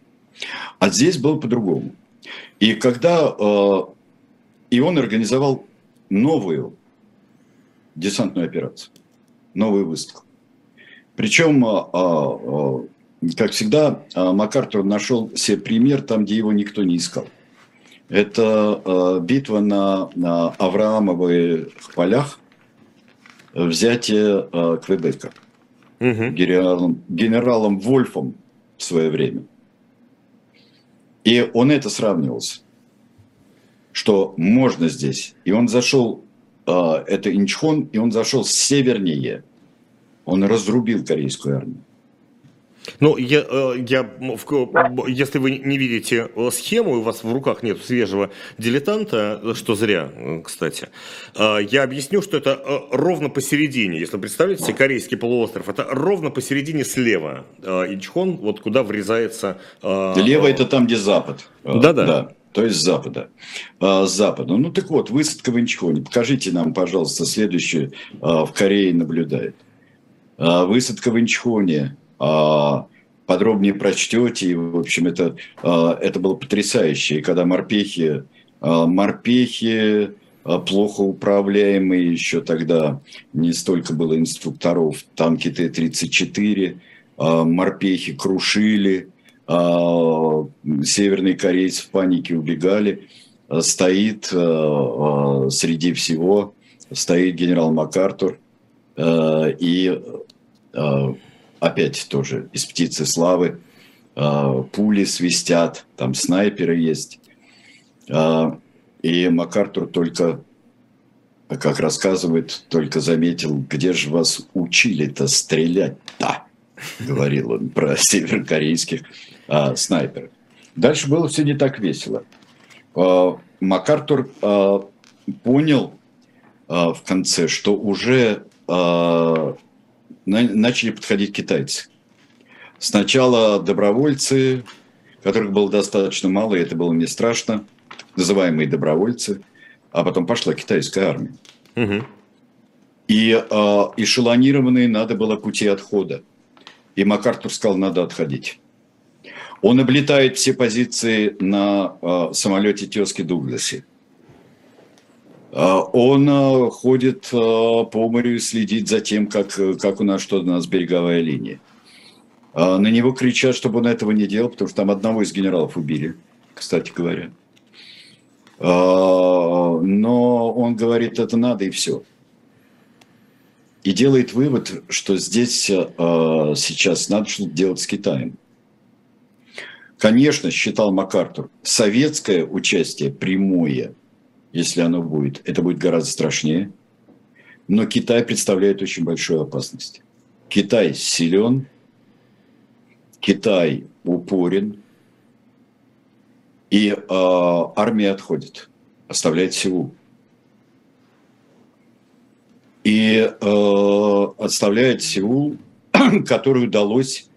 А здесь было по-другому. И когда э, и он организовал новую десантную операцию, новую выставку. Причем, как всегда, МакАртур нашел себе пример там, где его никто не искал. Это битва на, на Авраамовых полях, взятие Квебека угу. генералом, генералом Вольфом в свое время. И он это сравнивался, что можно здесь. И он зашел, а, это Инчхон, и он зашел севернее. Он разрубил корейскую армию. Ну, я, э, я, если вы не видите э, схему, у вас в руках нет свежего дилетанта, что зря, э, кстати, я объясню, что это ровно посередине. Если представляете себе корейский полуостров, это ровно посередине слева Инчхон, вот куда врезается... Лево это там, где запад. Да-да. Да. То есть с запада. с запада. Ну так вот, высадка в Инчхоне. Покажите нам, пожалуйста, следующее в Корее наблюдает. высадка в Инчхоне подробнее прочтете. И, в общем, это, а, это было потрясающе. И когда морпехи, а, морпехи плохо управляемые еще тогда, не столько было инструкторов, танки Т-34, морпехи крушили, северные корейцы в панике убегали. Стоит среди всего, стоит генерал МакАртур и опять тоже из «Птицы славы», а, пули свистят, там снайперы есть. А, и МакАртур только, как рассказывает, только заметил, где же вас учили-то стрелять-то, говорил он про северокорейских а, снайперов. Дальше было все не так весело. МакАртур понял в конце, что уже начали подходить китайцы. Сначала добровольцы, которых было достаточно мало, и это было не страшно, называемые добровольцы, а потом пошла китайская армия. Угу. И э, эшелонированные надо было пути отхода. И МакАртур сказал, надо отходить. Он облетает все позиции на э, самолете Тески Дугласе. А, он а, ходит а, по морю и следит за тем, как, как у нас что у нас береговая линия. На него кричат, чтобы он этого не делал, потому что там одного из генералов убили, кстати говоря. Но он говорит, это надо и все. И делает вывод, что здесь сейчас надо что-то делать с Китаем. Конечно, считал МакАртур, советское участие прямое – если оно будет, это будет гораздо страшнее. Но Китай представляет очень большую опасность. Китай силен, Китай упорен, и э, армия отходит, оставляет Сеул. И э, отставляет Сеул, который удалось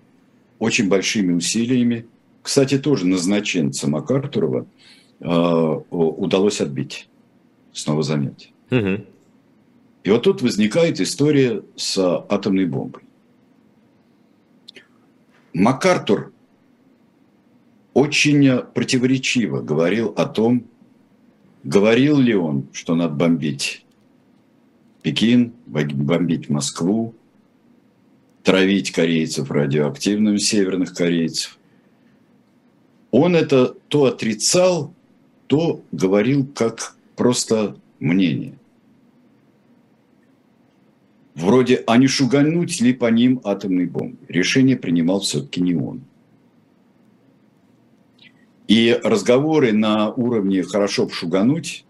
очень большими усилиями, кстати, тоже назначенца МакАртурова, удалось отбить, снова заметить. Угу. И вот тут возникает история с атомной бомбой. МакАртур очень противоречиво говорил о том, говорил ли он, что надо бомбить Пекин, бомбить Москву, травить корейцев радиоактивным северных корейцев. Он это то отрицал, то говорил как просто мнение. Вроде, а не шугануть ли по ним атомной бомбой? Решение принимал все-таки не он. И разговоры на уровне «хорошо шугануть»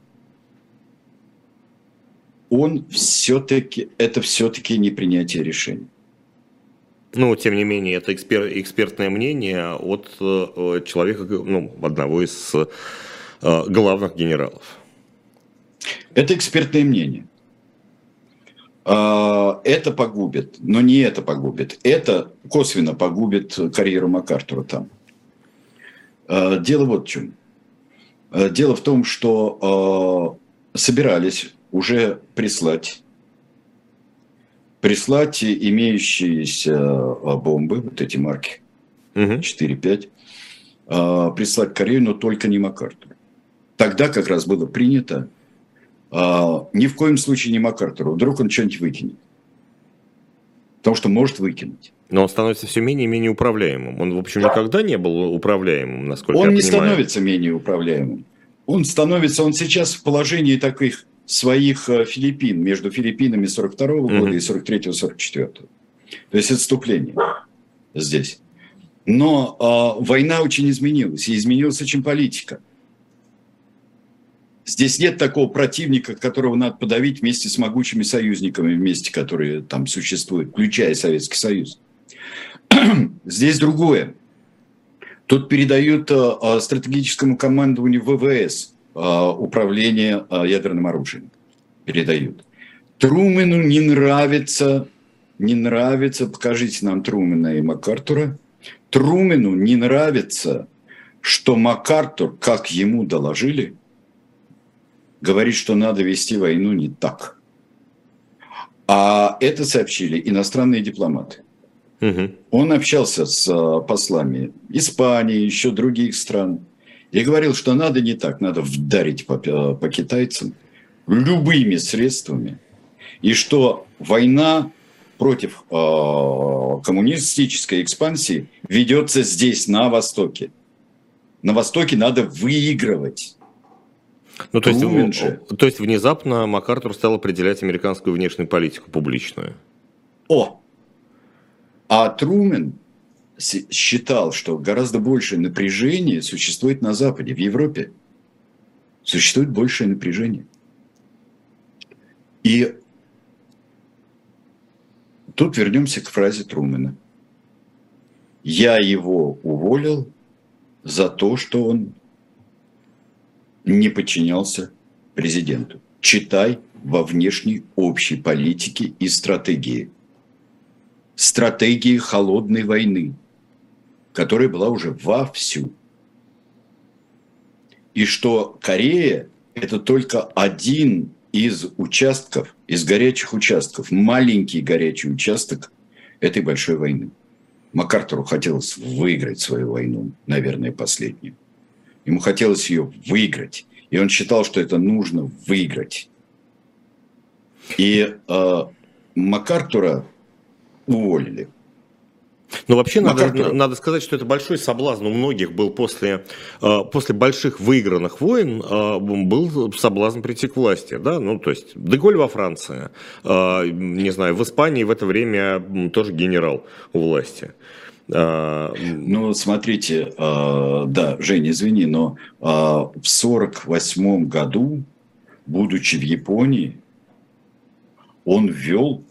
он все-таки, это все-таки не принятие решения. Ну, тем не менее, это экспер, экспертное мнение от э, человека, ну, одного из главных генералов. Это экспертное мнение. А, это погубит, но не это погубит. Это косвенно погубит карьеру МакАртура там. А, дело вот в чем. А, дело в том, что собирались уже прислать прислать имеющиеся бомбы, вот эти марки, угу. 4-5, а, прислать Корею, но только не МакАртуру. Тогда как раз было принято а, ни в коем случае не МакАртуру. Вдруг он что-нибудь выкинет. Потому что может выкинуть. Но он становится все менее и менее управляемым. Он, в общем, никогда не был управляемым, насколько он я не понимаю. становится менее управляемым. Он становится, он сейчас в положении таких своих э, Филиппин, между Филиппинами 42 -го года mm-hmm. и 43-44. То есть отступление здесь. Но э, война очень изменилась, и изменилась очень политика. Здесь нет такого противника, которого надо подавить вместе с могучими союзниками, вместе, которые там существуют, включая Советский Союз. Здесь другое. Тут передают э, стратегическому командованию ВВС э, управление э, ядерным оружием. Передают. Трумену не нравится, не нравится, покажите нам Трумена и МакАртура. Трумену не нравится, что МакАртур, как ему доложили, говорит, что надо вести войну не так. А это сообщили иностранные дипломаты. Угу. Он общался с а, послами Испании, еще других стран. И говорил, что надо не так, надо вдарить по, по китайцам любыми средствами. И что война против э, коммунистической экспансии ведется здесь, на Востоке. На Востоке надо выигрывать. Ну, то, есть, же. то есть внезапно МакАртур стал определять американскую внешнюю политику публичную. О! А Трумен считал, что гораздо большее напряжение существует на Западе, в Европе. Существует большее напряжение. И тут вернемся к фразе Трумена. Я его уволил за то, что он не подчинялся президенту. Читай во внешней общей политике и стратегии. Стратегии холодной войны, которая была уже вовсю. И что Корея – это только один из участков, из горячих участков, маленький горячий участок этой большой войны. МакАртуру хотелось выиграть свою войну, наверное, последнюю. Ему хотелось ее выиграть. И он считал, что это нужно выиграть. И э, МакАртура уволили. Ну, вообще, надо, надо сказать, что это большой соблазн у многих был после, э, после больших выигранных войн, э, был соблазн прийти к власти, да, ну, то есть, Деголь во Франции, э, не знаю, в Испании в это время тоже генерал у власти. Ну, смотрите, а, да, Женя, извини, но а, в сорок восьмом году, будучи в Японии, он ввел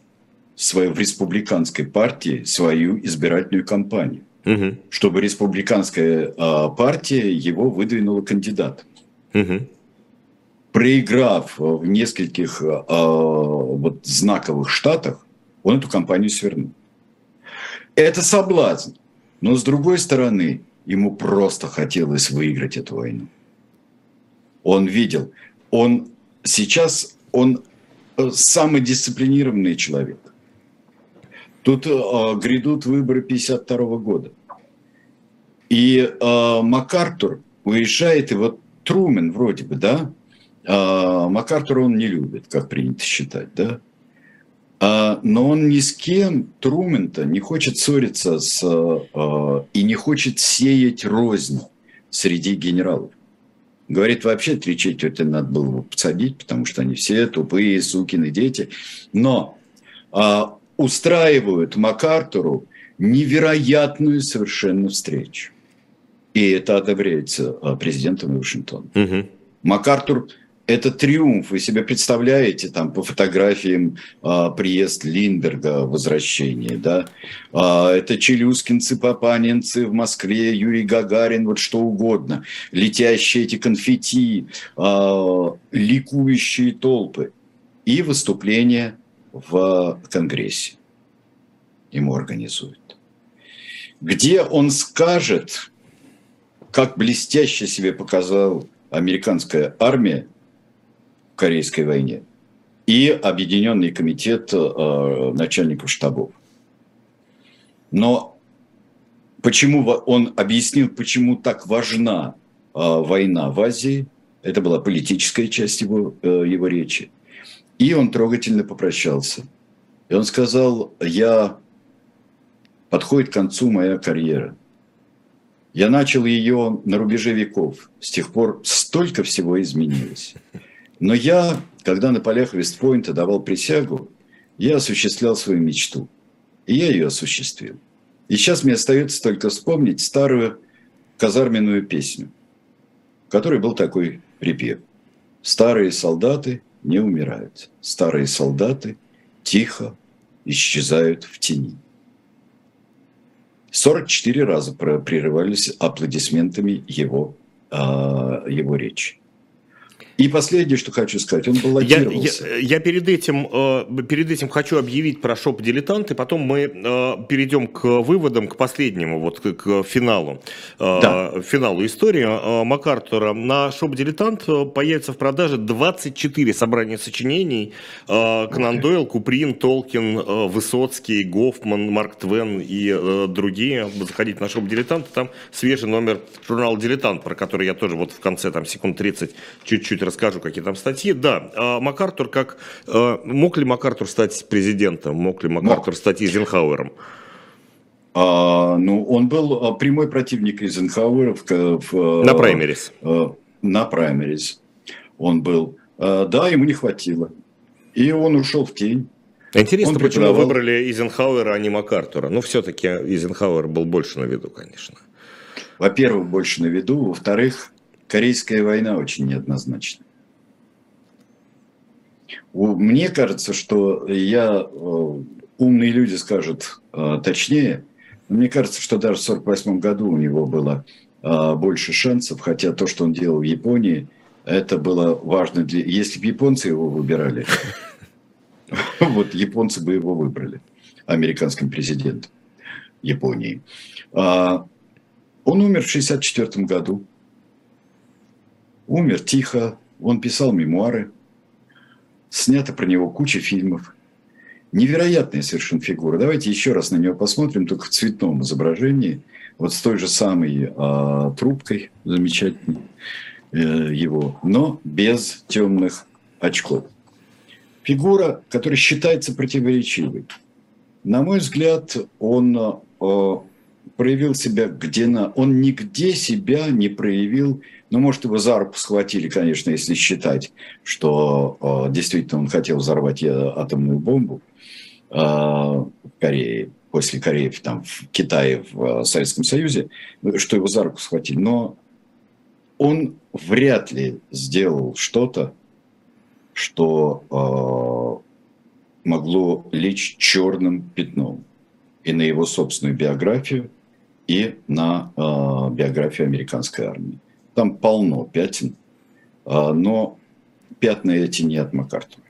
свою, в республиканской партии свою избирательную кампанию, угу. чтобы республиканская партия его выдвинула кандидатом. Угу. Проиграв в нескольких вот, знаковых штатах, он эту кампанию свернул. Это соблазн. Но с другой стороны, ему просто хотелось выиграть эту войну. Он видел, он сейчас, он э, самый дисциплинированный человек. Тут э, грядут выборы 52 года. И э, МакАртур уезжает, и вот Трумен вроде бы, да, э, МакАртур он не любит, как принято считать, да, но он ни с кем, Трумента, не хочет ссориться с, а, и не хочет сеять рознь среди генералов. Говорит, вообще три четверти надо было бы посадить, потому что они все тупые сукины дети. Но а, устраивают МакАртуру невероятную совершенно встречу. И это одобряется президентом Вашингтона. Угу. МакАртур это триумф. Вы себе представляете там по фотографиям а, приезд Линдерга, возвращение, да? А, это челюскинцы, папанинцы в Москве, Юрий Гагарин, вот что угодно. Летящие эти конфетти, а, ликующие толпы. И выступление в Конгрессе ему организуют. Где он скажет, как блестяще себе показал американская армия, Корейской войне. и Объединенный комитет э, начальников штабов. Но почему он объяснил, почему так важна э, война в Азии, это была политическая часть его, э, его речи. И он трогательно попрощался. И он сказал, я подходит к концу моя карьера. Я начал ее на рубеже веков. С тех пор столько всего изменилось. Но я, когда на полях Вестпойнта давал присягу, я осуществлял свою мечту. И я ее осуществил. И сейчас мне остается только вспомнить старую казарменную песню, в которой был такой припев. Старые солдаты не умирают. Старые солдаты тихо исчезают в тени. 44 раза прерывались аплодисментами его, а, его речи. И последнее, что хочу сказать, он баллотировался. Я, я, я перед, этим, э, перед этим хочу объявить про шоп дилетант, и потом мы э, перейдем к выводам, к последнему, вот к, финалу, э, да. финалу истории МакАртура. На шоп дилетант появится в продаже 24 собрания сочинений. Конан Дойл, Куприн, Толкин, Высоцкий, Гофман, Марк Твен и другие. Заходите на шоп дилетант, там свежий номер журнала Дилетант, про который я тоже вот в конце там секунд 30 чуть-чуть расскажу, какие там статьи. Да, а МакАртур как... А, мог ли МакАртур стать президентом? Мог ли МакАртур мог. стать Эйзенхауэром? А, ну, он был а, прямой противник Эйзенхауэра в, в, на праймерис. На праймерис. Он был. Да, ему не хватило. И он ушел в тень. Интересно, он почему преподавал... выбрали Эйзенхауэра, а не МакАртура? Ну, все-таки Эйзенхауэр был больше на виду, конечно. Во-первых, больше на виду. Во-вторых, Корейская война очень неоднозначна. Мне кажется, что я, э, умные люди скажут э, точнее, мне кажется, что даже в 1948 году у него было э, больше шансов, хотя то, что он делал в Японии, это было важно для... Если бы японцы его выбирали, вот японцы бы его выбрали, американским президентом Японии. А, он умер в 1964 году умер тихо, он писал мемуары, снято про него куча фильмов. Невероятная совершенно фигура. Давайте еще раз на него посмотрим, только в цветном изображении, вот с той же самой а, трубкой замечательной э, его, но без темных очков. Фигура, которая считается противоречивой. На мой взгляд, он э, проявил себя где на... Он нигде себя не проявил. Ну, может, его за руку схватили, конечно, если считать, что э, действительно он хотел взорвать э, атомную бомбу э, в Корее, после Кореи, там, в Китае, в э, Советском Союзе, что его за руку схватили. Но он вряд ли сделал что-то, что э, могло лечь черным пятном и на его собственную биографию, и на э, биографию американской армии. Там полно пятен, э, но пятна эти не от МакАртура.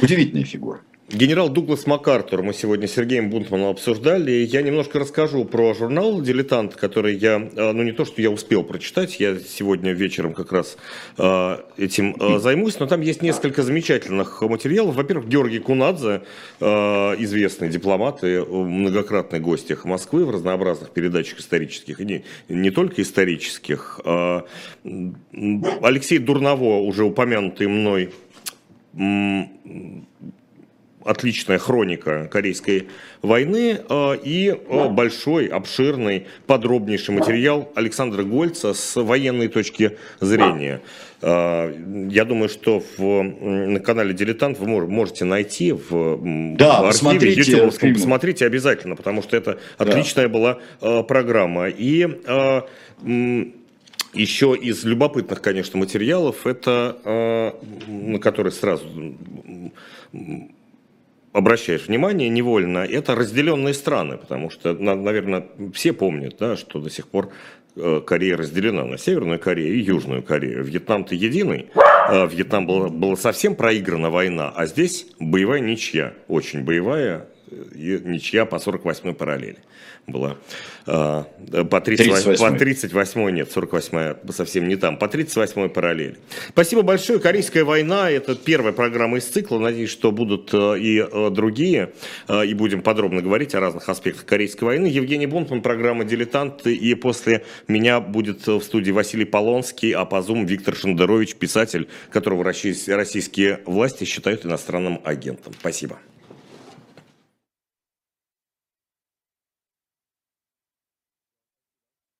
Удивительная фигура. Генерал Дуглас МакАртур мы сегодня с Сергеем Бунтманом обсуждали. Я немножко расскажу про журнал «Дилетант», который я, э, ну не то, что я успел прочитать, я сегодня вечером как раз э, этим э, займусь, но там есть несколько замечательных материалов. Во-первых, Георгий Кунадзе, известный дипломат и многократный гость их Москвы в разнообразных передачах исторических, и не, не только исторических. Алексей Дурново, уже упомянутый мной отличная хроника Корейской войны э, и э, большой, обширный, подробнейший материал Александра Гольца с военной точки зрения. Э, я думаю, что в, на канале «Дилетант» вы можете найти в, да, в архиве YouTube, посмотрите обязательно, потому что это отличная да. была программа. И еще из любопытных, конечно, материалов, это, на которые сразу обращаешь внимание невольно, это разделенные страны, потому что, наверное, все помнят, да, что до сих пор э, Корея разделена на Северную Корею и Южную Корею. Вьетнам-то единый, а Вьетнам была, была совсем проиграна война, а здесь боевая ничья, очень боевая, и ничья по 48-й параллели была. А, по 38, 38. по 38 нет, 48 совсем не там, по 38 параллели. Спасибо большое. Корейская война – это первая программа из цикла. Надеюсь, что будут э, и э, другие, э, и будем подробно говорить о разных аспектах Корейской войны. Евгений Бунтман, программа «Дилетант», и после меня будет в студии Василий Полонский, а по Zoom Виктор Шендерович, писатель, которого российские власти считают иностранным агентом. Спасибо.